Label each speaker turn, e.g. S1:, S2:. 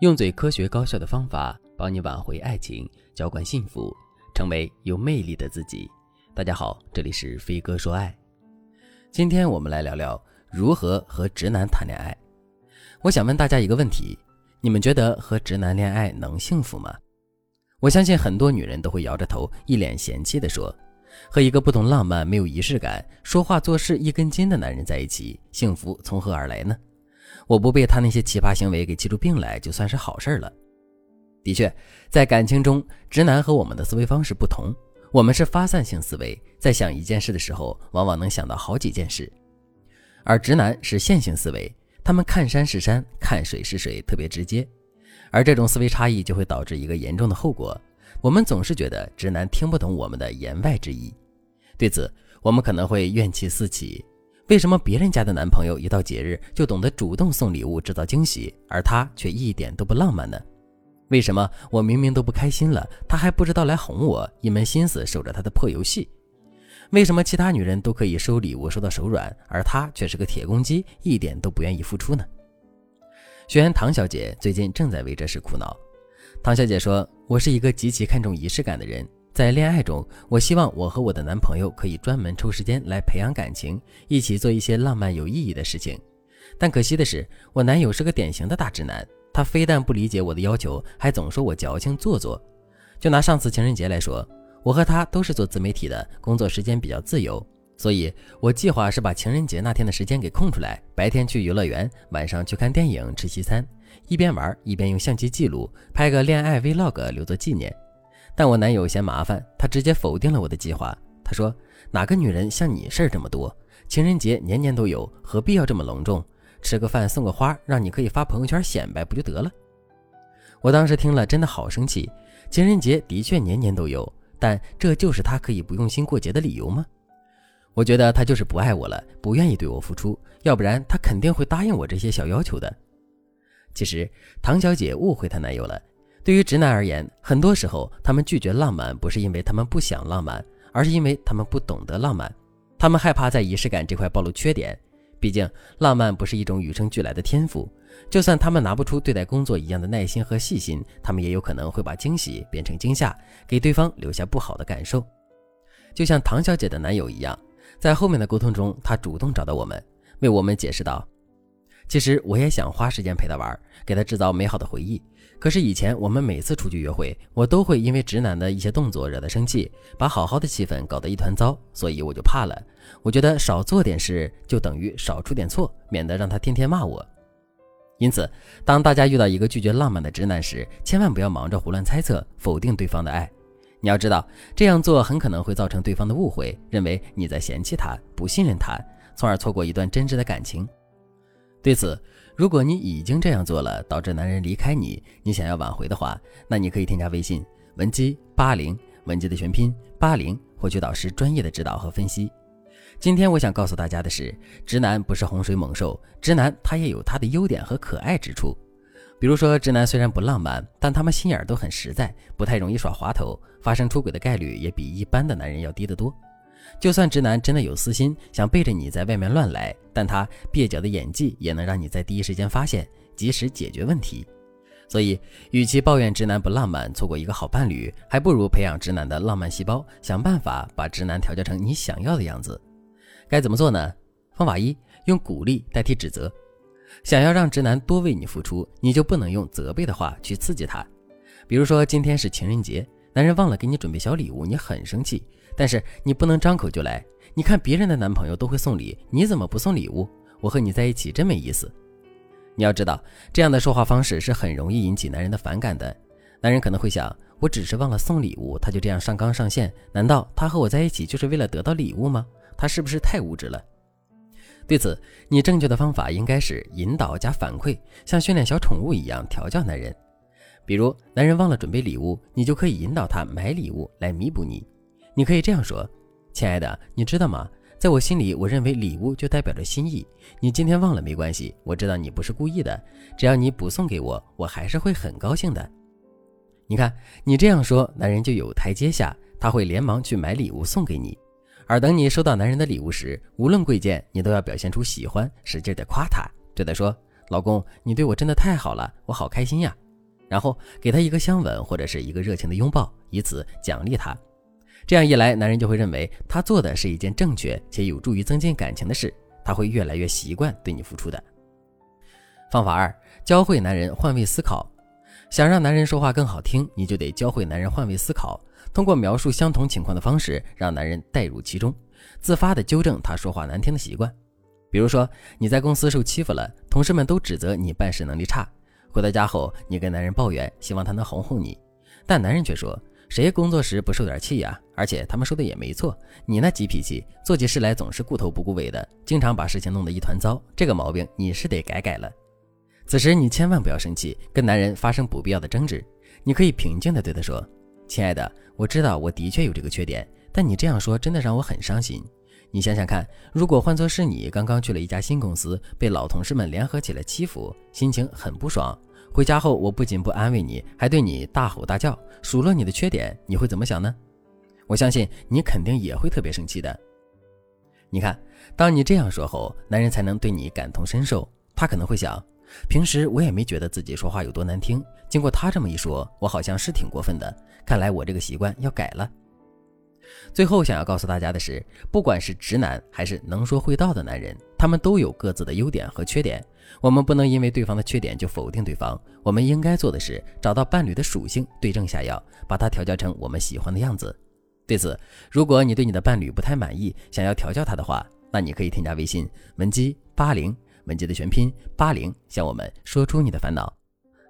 S1: 用最科学高效的方法帮你挽回爱情，浇灌幸福，成为有魅力的自己。大家好，这里是飞哥说爱。今天我们来聊聊如何和直男谈恋爱。我想问大家一个问题：你们觉得和直男恋爱能幸福吗？我相信很多女人都会摇着头，一脸嫌弃地说：“和一个不懂浪漫、没有仪式感、说话做事一根筋的男人在一起，幸福从何而来呢？”我不被他那些奇葩行为给气出病来，就算是好事了。的确，在感情中，直男和我们的思维方式不同。我们是发散性思维，在想一件事的时候，往往能想到好几件事；而直男是线性思维，他们看山是山，看水是水，特别直接。而这种思维差异就会导致一个严重的后果：我们总是觉得直男听不懂我们的言外之意。对此，我们可能会怨气四起。为什么别人家的男朋友一到节日就懂得主动送礼物制造惊喜，而他却一点都不浪漫呢？为什么我明明都不开心了，他还不知道来哄我，一门心思守着他的破游戏？为什么其他女人都可以收礼物收到手软，而他却是个铁公鸡，一点都不愿意付出呢？学员唐小姐最近正在为这事苦恼。唐小姐说：“我是一个极其看重仪式感的人。”在恋爱中，我希望我和我的男朋友可以专门抽时间来培养感情，一起做一些浪漫有意义的事情。但可惜的是，我男友是个典型的大直男，他非但不理解我的要求，还总说我矫情做作。就拿上次情人节来说，我和他都是做自媒体的，工作时间比较自由，所以我计划是把情人节那天的时间给空出来，白天去游乐园，晚上去看电影、吃西餐，一边玩一边用相机记录，拍个恋爱 vlog 留作纪念。但我男友嫌麻烦，他直接否定了我的计划。他说：“哪个女人像你事儿这么多？情人节年年都有，何必要这么隆重？吃个饭送个花，让你可以发朋友圈显摆不就得了？”我当时听了真的好生气。情人节的确年年都有，但这就是他可以不用心过节的理由吗？我觉得他就是不爱我了，不愿意对我付出，要不然他肯定会答应我这些小要求的。其实唐小姐误会她男友了。对于直男而言，很多时候他们拒绝浪漫，不是因为他们不想浪漫，而是因为他们不懂得浪漫。他们害怕在仪式感这块暴露缺点。毕竟，浪漫不是一种与生俱来的天赋。就算他们拿不出对待工作一样的耐心和细心，他们也有可能会把惊喜变成惊吓，给对方留下不好的感受。就像唐小姐的男友一样，在后面的沟通中，他主动找到我们，为我们解释道：“其实我也想花时间陪他玩，给他制造美好的回忆。”可是以前我们每次出去约会，我都会因为直男的一些动作惹他生气，把好好的气氛搞得一团糟，所以我就怕了。我觉得少做点事就等于少出点错，免得让他天天骂我。因此，当大家遇到一个拒绝浪漫的直男时，千万不要忙着胡乱猜测、否定对方的爱。你要知道，这样做很可能会造成对方的误会，认为你在嫌弃他、不信任他，从而错过一段真挚的感情。对此，如果你已经这样做了，导致男人离开你，你想要挽回的话，那你可以添加微信文姬八零，文姬的全拼八零，获取导师专业的指导和分析。今天我想告诉大家的是，直男不是洪水猛兽，直男他也有他的优点和可爱之处。比如说，直男虽然不浪漫，但他们心眼都很实在，不太容易耍滑头，发生出轨的概率也比一般的男人要低得多。就算直男真的有私心，想背着你在外面乱来，但他蹩脚的演技也能让你在第一时间发现，及时解决问题。所以，与其抱怨直男不浪漫，错过一个好伴侣，还不如培养直男的浪漫细胞，想办法把直男调教成你想要的样子。该怎么做呢？方法一：用鼓励代替指责。想要让直男多为你付出，你就不能用责备的话去刺激他。比如说，今天是情人节，男人忘了给你准备小礼物，你很生气。但是你不能张口就来。你看别人的男朋友都会送礼，你怎么不送礼物？我和你在一起真没意思。你要知道，这样的说话方式是很容易引起男人的反感的。男人可能会想，我只是忘了送礼物，他就这样上纲上线？难道他和我在一起就是为了得到礼物吗？他是不是太物质了？对此，你正确的方法应该是引导加反馈，像训练小宠物一样调教男人。比如，男人忘了准备礼物，你就可以引导他买礼物来弥补你。你可以这样说：“亲爱的，你知道吗？在我心里，我认为礼物就代表着心意。你今天忘了没关系，我知道你不是故意的。只要你补送给我，我还是会很高兴的。”你看，你这样说，男人就有台阶下，他会连忙去买礼物送给你。而等你收到男人的礼物时，无论贵贱，你都要表现出喜欢，使劲的夸他，对他说：“老公，你对我真的太好了，我好开心呀。”然后给他一个香吻或者是一个热情的拥抱，以此奖励他。这样一来，男人就会认为他做的是一件正确且有助于增进感情的事，他会越来越习惯对你付出的。方法二，教会男人换位思考。想让男人说话更好听，你就得教会男人换位思考，通过描述相同情况的方式，让男人带入其中，自发的纠正他说话难听的习惯。比如说，你在公司受欺负了，同事们都指责你办事能力差，回到家后，你跟男人抱怨，希望他能哄哄你，但男人却说，谁工作时不受点气呀？而且他们说的也没错，你那急脾气，做起事来总是顾头不顾尾的，经常把事情弄得一团糟，这个毛病你是得改改了。此时你千万不要生气，跟男人发生不必要的争执。你可以平静地对他说：“亲爱的，我知道我的确有这个缺点，但你这样说真的让我很伤心。你想想看，如果换作是你，刚刚去了一家新公司，被老同事们联合起来欺负，心情很不爽。回家后，我不仅不安慰你，还对你大吼大叫，数落你的缺点，你会怎么想呢？我相信你肯定也会特别生气的。你看，当你这样说后，男人才能对你感同身受，他可能会想。”平时我也没觉得自己说话有多难听，经过他这么一说，我好像是挺过分的。看来我这个习惯要改了。最后想要告诉大家的是，不管是直男还是能说会道的男人，他们都有各自的优点和缺点。我们不能因为对方的缺点就否定对方。我们应该做的是找到伴侣的属性，对症下药，把它调教成我们喜欢的样子。对此，如果你对你的伴侣不太满意，想要调教他的话，那你可以添加微信文姬八零。文姬的全拼八零，向我们说出你的烦恼。